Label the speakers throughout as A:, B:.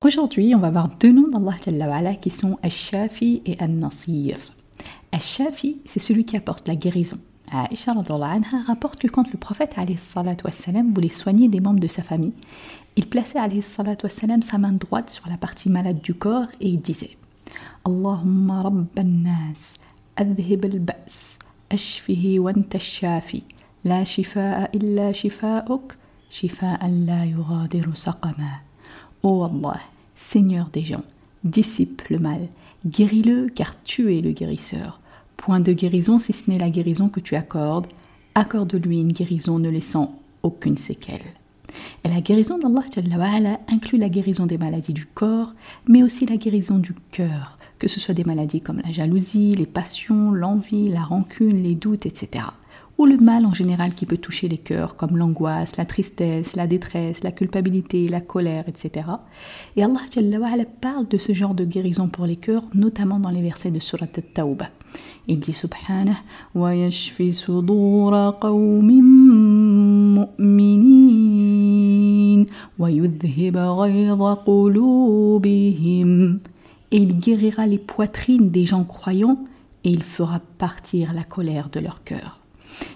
A: Aujourd'hui, on va voir deux noms d'Allah qui sont Ash-Shafi et An-Nasir. Ash-Shafi, c'est celui qui apporte la guérison. Aisha anha rapporte que quand le prophète wassalam, voulait soigner des membres de sa famille, il plaçait wassalam, sa main droite sur la partie malade du corps et il disait Allahumma rabban nas, adhib al-ba's, أشفه وأنت الشافي لا شفاء إلا شفاؤك شفاء لا يغادر سقما Oh Allah, Seigneur des gens, dissipe le mal, guéris-le car tu es le guérisseur. Point de guérison si ce n'est la guérison que tu accordes, accorde-lui une guérison ne laissant aucune séquelle. Et la guérison d'Allah inclut la guérison des maladies du corps, mais aussi la guérison du cœur, que ce soit des maladies comme la jalousie, les passions, l'envie, la rancune, les doutes, etc. Ou le mal en général qui peut toucher les cœurs, comme l'angoisse, la tristesse, la détresse, la culpabilité, la colère, etc. Et Allah parle de ce genre de guérison pour les cœurs, notamment dans les versets de Surat al-Tawbah. Il dit et il guérira les poitrines des gens croyants, et il fera partir la colère de leur cœur.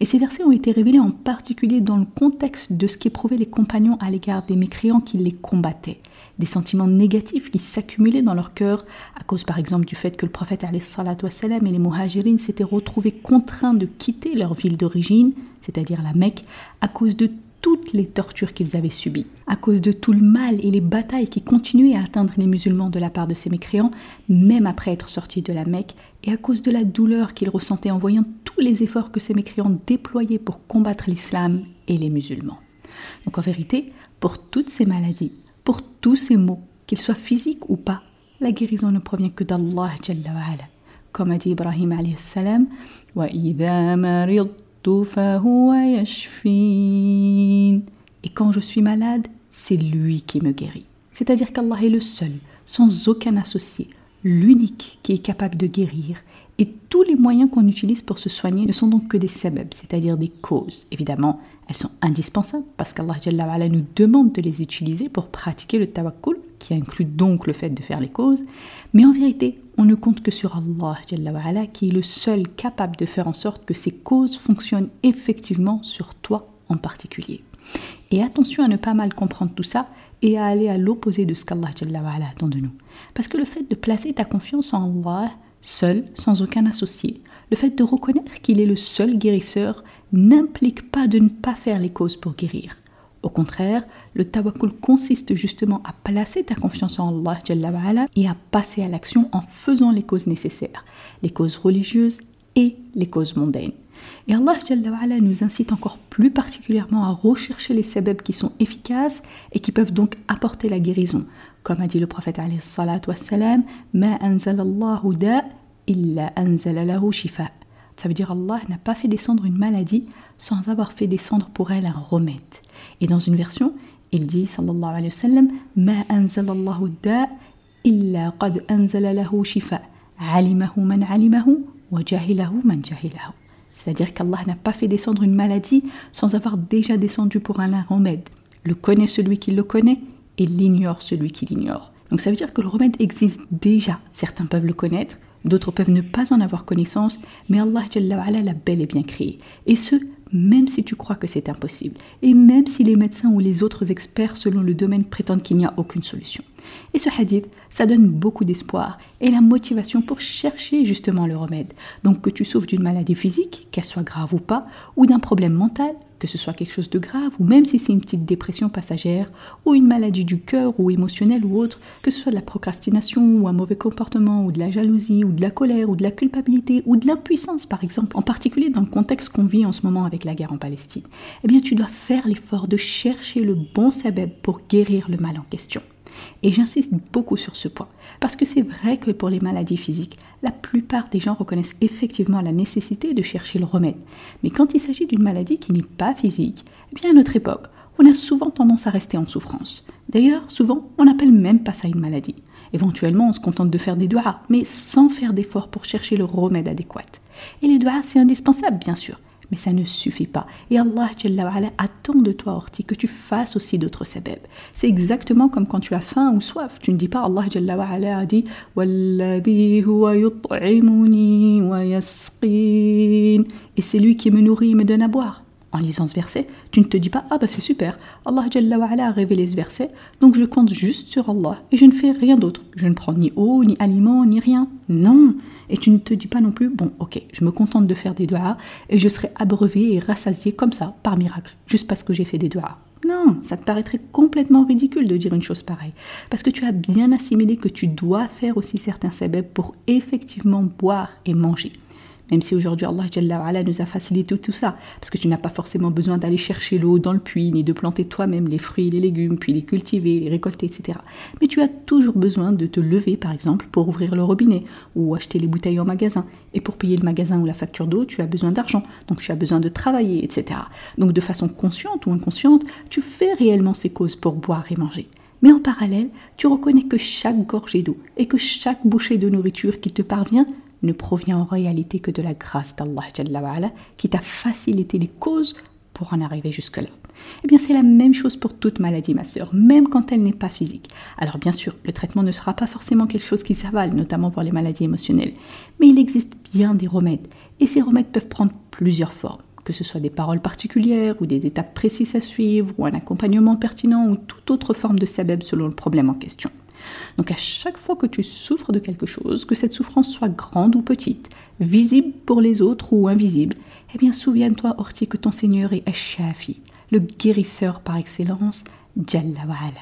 A: Et ces versets ont été révélés en particulier dans le contexte de ce qu'éprouvaient les compagnons à l'égard des mécréants qui les combattaient, des sentiments négatifs qui s'accumulaient dans leur cœur à cause par exemple du fait que le prophète wassalam, et les muhajirines s'étaient retrouvés contraints de quitter leur ville d'origine, c'est-à-dire la Mecque, à cause de toutes les tortures qu'ils avaient subies, à cause de tout le mal et les batailles qui continuaient à atteindre les musulmans de la part de ces mécréants, même après être sortis de la Mecque, et à cause de la douleur qu'ils ressentaient en voyant tous les efforts que ces mécréants déployaient pour combattre l'islam et les musulmans. Donc en vérité, pour toutes ces maladies, pour tous ces maux, qu'ils soient physiques ou pas, la guérison ne provient que d'Allah Comme a dit Ibrahim alayhi salam, et quand je suis malade, c'est lui qui me guérit. C'est-à-dire qu'Allah est le seul, sans aucun associé, l'unique qui est capable de guérir. Et tous les moyens qu'on utilise pour se soigner ne sont donc que des sabab, c'est-à-dire des causes. Évidemment, elles sont indispensables parce qu'Allah nous demande de les utiliser pour pratiquer le tawakkul, qui inclut donc le fait de faire les causes. Mais en vérité, on ne compte que sur Allah, qui est le seul capable de faire en sorte que ces causes fonctionnent effectivement sur toi en particulier. Et attention à ne pas mal comprendre tout ça et à aller à l'opposé de ce qu'Allah attend de nous. Parce que le fait de placer ta confiance en Allah, seul, sans aucun associé, le fait de reconnaître qu'il est le seul guérisseur, n'implique pas de ne pas faire les causes pour guérir. Au contraire, le tawakkul consiste justement à placer ta confiance en Allah et à passer à l'action en faisant les causes nécessaires, les causes religieuses et les causes mondaines. Et Allah nous incite encore plus particulièrement à rechercher les sabab qui sont efficaces et qui peuvent donc apporter la guérison. Comme a dit le prophète wassalam, Ma anzalallahu da illa anzalalahu shifa. Ça veut dire Allah n'a pas fait descendre une maladie sans avoir fait descendre pour elle un remède. Et dans une version, il dit sallallahu alayhi wa sallam Ma anzalallahu da illa qad anzala lahu shifa. Alimahu man alimahu wa jahilahu man jahilahu. C'est-à-dire qu'Allah n'a pas fait descendre une maladie sans avoir déjà descendu pour un remède. Le connaît celui qui le connaît et l'ignore celui qui l'ignore. Donc ça veut dire que le remède existe déjà. Certains peuvent le connaître, d'autres peuvent ne pas en avoir connaissance, mais Allah l'a bel et bien créé. Et ce, même si tu crois que c'est impossible, et même si les médecins ou les autres experts selon le domaine prétendent qu'il n'y a aucune solution. Et ce hadith, ça donne beaucoup d'espoir et la motivation pour chercher justement le remède. Donc que tu souffres d'une maladie physique, qu'elle soit grave ou pas, ou d'un problème mental, que ce soit quelque chose de grave, ou même si c'est une petite dépression passagère, ou une maladie du cœur, ou émotionnelle, ou autre, que ce soit de la procrastination, ou un mauvais comportement, ou de la jalousie, ou de la colère, ou de la culpabilité, ou de l'impuissance, par exemple, en particulier dans le contexte qu'on vit en ce moment avec la guerre en Palestine, eh bien tu dois faire l'effort de chercher le bon sabeb pour guérir le mal en question. Et j'insiste beaucoup sur ce point, parce que c'est vrai que pour les maladies physiques, la plupart des gens reconnaissent effectivement la nécessité de chercher le remède. Mais quand il s'agit d'une maladie qui n'est pas physique, eh bien à notre époque, on a souvent tendance à rester en souffrance. D'ailleurs, souvent, on n'appelle même pas ça une maladie. Éventuellement, on se contente de faire des doigts, mais sans faire d'efforts pour chercher le remède adéquat. Et les doigts, c'est indispensable, bien sûr, mais ça ne suffit pas. Et Allah attend de toi, Orti, que tu fasses aussi d'autres sabab. C'est exactement comme quand tu as faim ou soif. Tu ne dis pas Allah a dit Et c'est lui qui me nourrit et me donne à boire en lisant ce verset, tu ne te dis pas Ah bah c'est super, Allah a révélé ce verset, donc je compte juste sur Allah et je ne fais rien d'autre. Je ne prends ni eau, ni aliment, ni rien. Non Et tu ne te dis pas non plus Bon, ok, je me contente de faire des doigts et je serai abreuvé et rassasié comme ça, par miracle, juste parce que j'ai fait des doigts. Non, ça te paraîtrait complètement ridicule de dire une chose pareille. Parce que tu as bien assimilé que tu dois faire aussi certains sabab pour effectivement boire et manger. Même si aujourd'hui Allah nous a facilité tout ça, parce que tu n'as pas forcément besoin d'aller chercher l'eau dans le puits, ni de planter toi-même les fruits les légumes, puis les cultiver, les récolter, etc. Mais tu as toujours besoin de te lever, par exemple, pour ouvrir le robinet, ou acheter les bouteilles en magasin. Et pour payer le magasin ou la facture d'eau, tu as besoin d'argent, donc tu as besoin de travailler, etc. Donc de façon consciente ou inconsciente, tu fais réellement ces causes pour boire et manger. Mais en parallèle, tu reconnais que chaque gorgée d'eau et que chaque bouchée de nourriture qui te parvient ne provient en réalité que de la grâce d'Allah qui t'a facilité les causes pour en arriver jusque-là. Eh bien, c'est la même chose pour toute maladie, ma sœur, même quand elle n'est pas physique. Alors, bien sûr, le traitement ne sera pas forcément quelque chose qui s'avale, notamment pour les maladies émotionnelles, mais il existe bien des remèdes, et ces remèdes peuvent prendre plusieurs formes, que ce soit des paroles particulières, ou des étapes précises à suivre, ou un accompagnement pertinent, ou toute autre forme de sabeb selon le problème en question. Donc à chaque fois que tu souffres de quelque chose, que cette souffrance soit grande ou petite, visible pour les autres ou invisible, eh bien souviens-toi, Orti, que ton Seigneur est Ashafi, le guérisseur par excellence, Jallawal.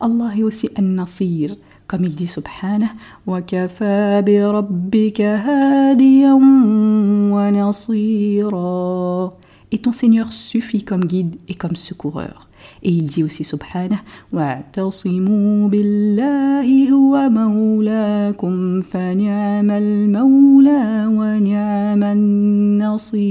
A: Allah est aussi un Nasir, comme il dit subhanah, wa kafa bi rabbika hadiyan wa nasira. Et ton Seigneur suffit comme guide et comme secoureur. Et il dit aussi subhanah وَاعْتَصِمُوا بِاللَّهِ هُوَ مَوْلَاكُمْ فَنِعْمَ الْمَوْلَى وَنِعْمَ النَّصِيرُ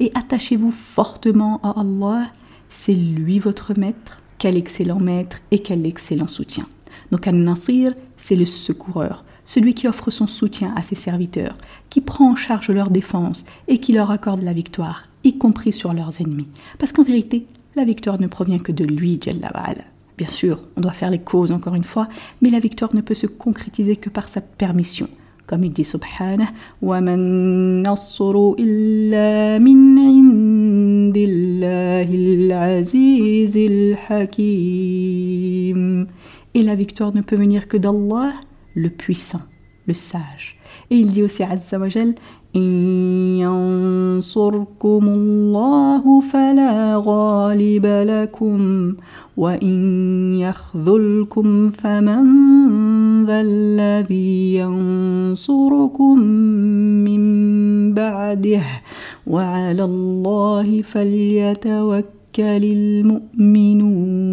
A: Et attachez-vous fortement à Allah, c'est lui votre maître, quel excellent maître et quel excellent soutien. Donc An-Nasir, c'est le secoureur, celui qui offre son soutien à ses serviteurs, qui prend en charge leur défense et qui leur accorde la victoire y compris sur leurs ennemis. Parce qu'en vérité, la victoire ne provient que de lui, Jalla Bien sûr, on doit faire les causes encore une fois, mais la victoire ne peut se concrétiser que par sa permission. Comme il dit Subhanah, Et la victoire ne peut venir que d'Allah, le puissant, le sage. Et il dit aussi Azza wa إن ينصركم الله فلا غالب لكم وإن يخذلكم فمن ذا الذي ينصركم من بعده وعلى الله فليتوكل المؤمنون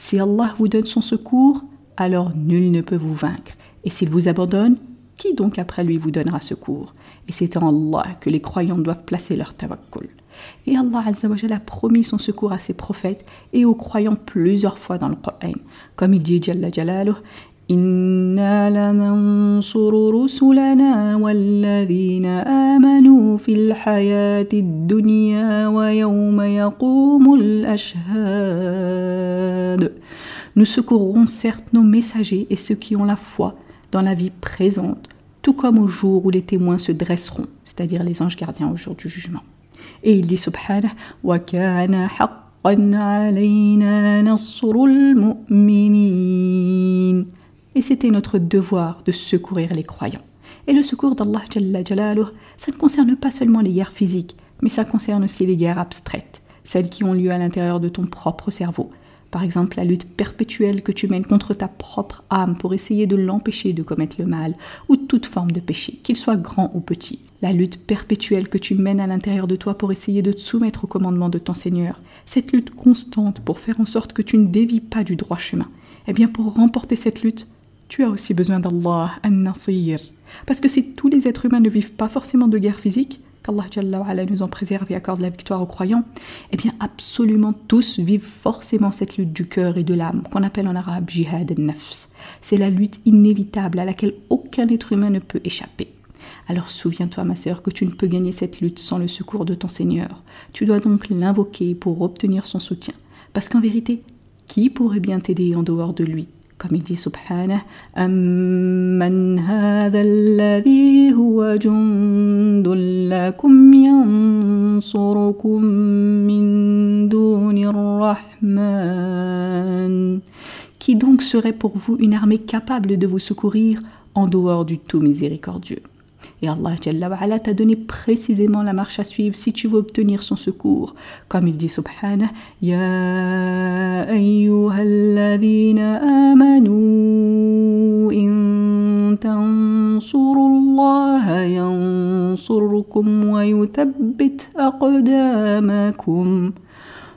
A: Si Allah vous donne son secours, alors nul ne peut vous vaincre. Et s'il vous abandonne, qui donc après lui vous donnera secours Et c'est en Allah que les croyants doivent placer leur tawakkul. Et Allah a promis son secours à ses prophètes et aux croyants plusieurs fois dans le Coran. Comme il dit Jalla Jalaluh, إنا لننصر رسلنا والذين آمنوا في الحياة الدنيا ويوم يقوم الأشهاد Nous secourrons certes nos messagers et ceux qui ont la foi dans la vie présente, tout comme au jour où les témoins se dresseront, c'est-à-dire les anges gardiens au jour du jugement. Et il dit subhanah wa kana haqqan alayna nasrul et c'était notre devoir de secourir les croyants. Et le secours d'Allah, ça ne concerne pas seulement les guerres physiques, mais ça concerne aussi les guerres abstraites, celles qui ont lieu à l'intérieur de ton propre cerveau. Par exemple, la lutte perpétuelle que tu mènes contre ta propre âme pour essayer de l'empêcher de commettre le mal, ou toute forme de péché, qu'il soit grand ou petit. La lutte perpétuelle que tu mènes à l'intérieur de toi pour essayer de te soumettre au commandement de ton Seigneur. Cette lutte constante pour faire en sorte que tu ne dévies pas du droit chemin. Eh bien, pour remporter cette lutte, tu as aussi besoin d'Allah, An-Nasir. Parce que si tous les êtres humains ne vivent pas forcément de guerre physique, qu'Allah nous en préserve et accorde la victoire aux croyants, eh bien absolument tous vivent forcément cette lutte du cœur et de l'âme, qu'on appelle en arabe jihad al-nafs. C'est la lutte inévitable à laquelle aucun être humain ne peut échapper. Alors souviens-toi, ma sœur, que tu ne peux gagner cette lutte sans le secours de ton Seigneur. Tu dois donc l'invoquer pour obtenir son soutien. Parce qu'en vérité, qui pourrait bien t'aider en dehors de lui? comme il dit subhanah qui donc serait pour vous une armée capable de vous secourir en dehors du tout miséricordieux? Et Allah t'a donné précisément la marche à suivre si tu veux obtenir son secours. Comme il dit subhanah, Ya ayyuhalladhina amanu in tansurullaha wa yuthabbit aqdamakum.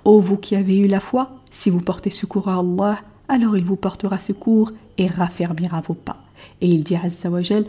A: Ô vous qui avez eu la foi, si vous portez secours à Allah, alors il vous portera secours et raffermira vos pas. Et il dit Azza wa Jal,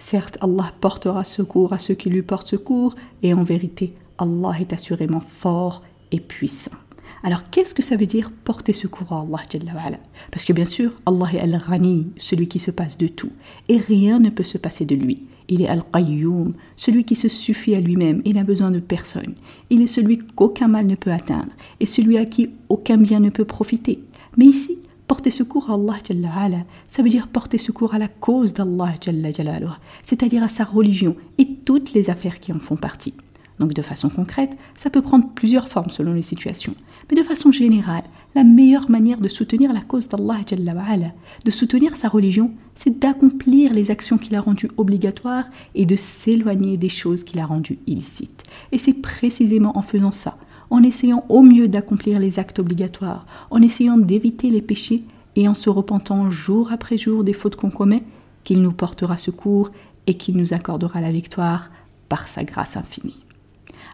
A: Certes, Allah portera secours à ceux qui lui portent secours, et en vérité, Allah est assurément fort et puissant. Alors, qu'est-ce que ça veut dire porter secours à Allah Parce que bien sûr, Allah est Al-Ghani, celui qui se passe de tout, et rien ne peut se passer de lui. Il est Al-Qayyum, celui qui se suffit à lui-même et n'a besoin de personne. Il est celui qu'aucun mal ne peut atteindre et celui à qui aucun bien ne peut profiter. Mais ici, porter secours à Allah, ça veut dire porter secours à la cause d'Allah, c'est-à-dire à sa religion et toutes les affaires qui en font partie. Donc de façon concrète, ça peut prendre plusieurs formes selon les situations. Mais de façon générale, la meilleure manière de soutenir la cause d'Allah, de soutenir sa religion, c'est d'accomplir les actions qu'il a rendues obligatoires et de s'éloigner des choses qu'il a rendues illicites. Et c'est précisément en faisant ça, en essayant au mieux d'accomplir les actes obligatoires, en essayant d'éviter les péchés et en se repentant jour après jour des fautes qu'on commet, qu'il nous portera secours et qu'il nous accordera la victoire par sa grâce infinie.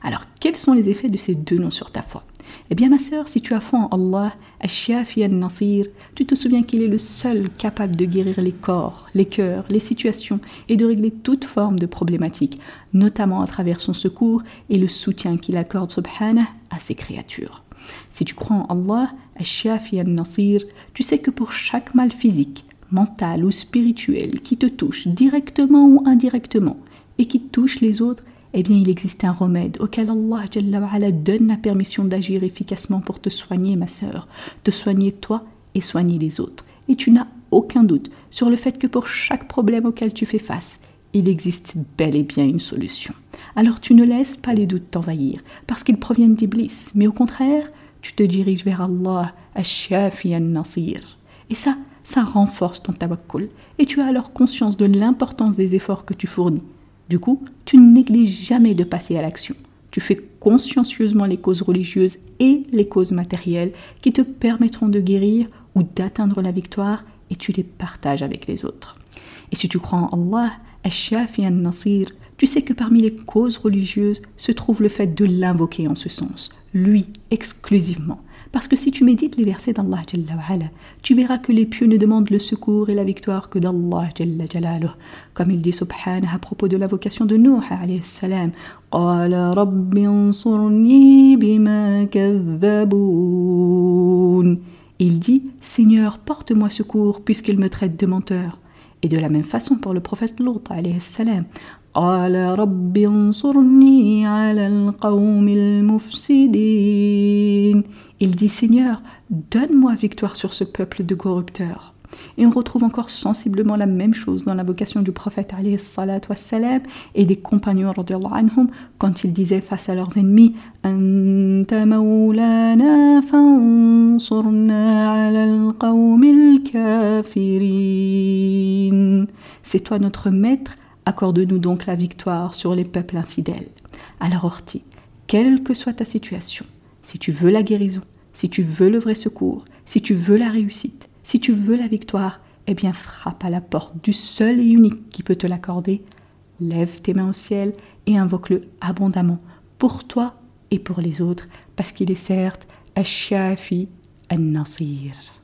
A: Alors, quels sont les effets de ces deux noms sur ta foi? Eh bien, ma sœur, si tu as foi en Allah, al-Nasir, tu te souviens qu'il est le seul capable de guérir les corps, les cœurs, les situations et de régler toute forme de problématique, notamment à travers son secours et le soutien qu'il accorde, subhanah, à ses créatures. Si tu crois en Allah, al-Nasir, tu sais que pour chaque mal physique, mental ou spirituel qui te touche directement ou indirectement et qui touche les autres, eh bien il existe un remède auquel Allah donne la permission d'agir efficacement pour te soigner, ma sœur, te soigner toi et soigner les autres. Et tu n'as aucun doute sur le fait que pour chaque problème auquel tu fais face, il existe bel et bien une solution. Alors tu ne laisses pas les doutes t'envahir, parce qu'ils proviennent d'Iblis, mais au contraire, tu te diriges vers Allah, Ash-Shafi nasir Et ça, ça renforce ton tawakkul, et tu as alors conscience de l'importance des efforts que tu fournis du coup, tu ne négliges jamais de passer à l'action. Tu fais consciencieusement les causes religieuses et les causes matérielles qui te permettront de guérir ou d'atteindre la victoire et tu les partages avec les autres. Et si tu crois en Allah, Ash-Shafi nasir Tu sais que parmi les causes religieuses se trouve le fait de l'invoquer en ce sens, lui exclusivement. Parce que si tu médites les versets d'Allah, tu verras que les pieux ne demandent le secours et la victoire que d'Allah. Comme il dit subhanah à propos de la vocation de Nuh, il dit Seigneur, porte-moi secours puisqu'il me traite de menteur. Et de la même façon pour le prophète Lot, salam, il dit Seigneur, donne-moi victoire sur ce peuple de corrupteurs. Et on retrouve encore sensiblement la même chose dans la vocation du prophète wassalam, et des compagnons anhum, quand ils disaient face à leurs ennemis C'est toi notre maître, accorde-nous donc la victoire sur les peuples infidèles. Alors Orti, quelle que soit ta situation, si tu veux la guérison, si tu veux le vrai secours, si tu veux la réussite, si tu veux la victoire, eh bien frappe à la porte du seul et unique qui peut te l'accorder. Lève tes mains au ciel et invoque-le abondamment pour toi et pour les autres, parce qu'il est certes Ash-Shafi An-Nasir.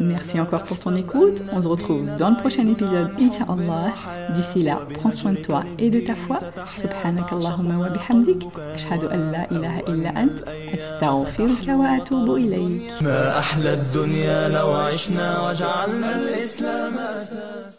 A: Merci encore pour ton écoute. On se retrouve dans le prochain épisode, Inch'Allah. D'ici là, prends soin de toi et de ta foi. Subhanak Allahumma wa bihamdik. Ashhadu an la ilaha illa ant. Astaghfiruka wa atubu ilayk. ما أحلى الدنيا لو عشنا وجعلنا الإسلام أساس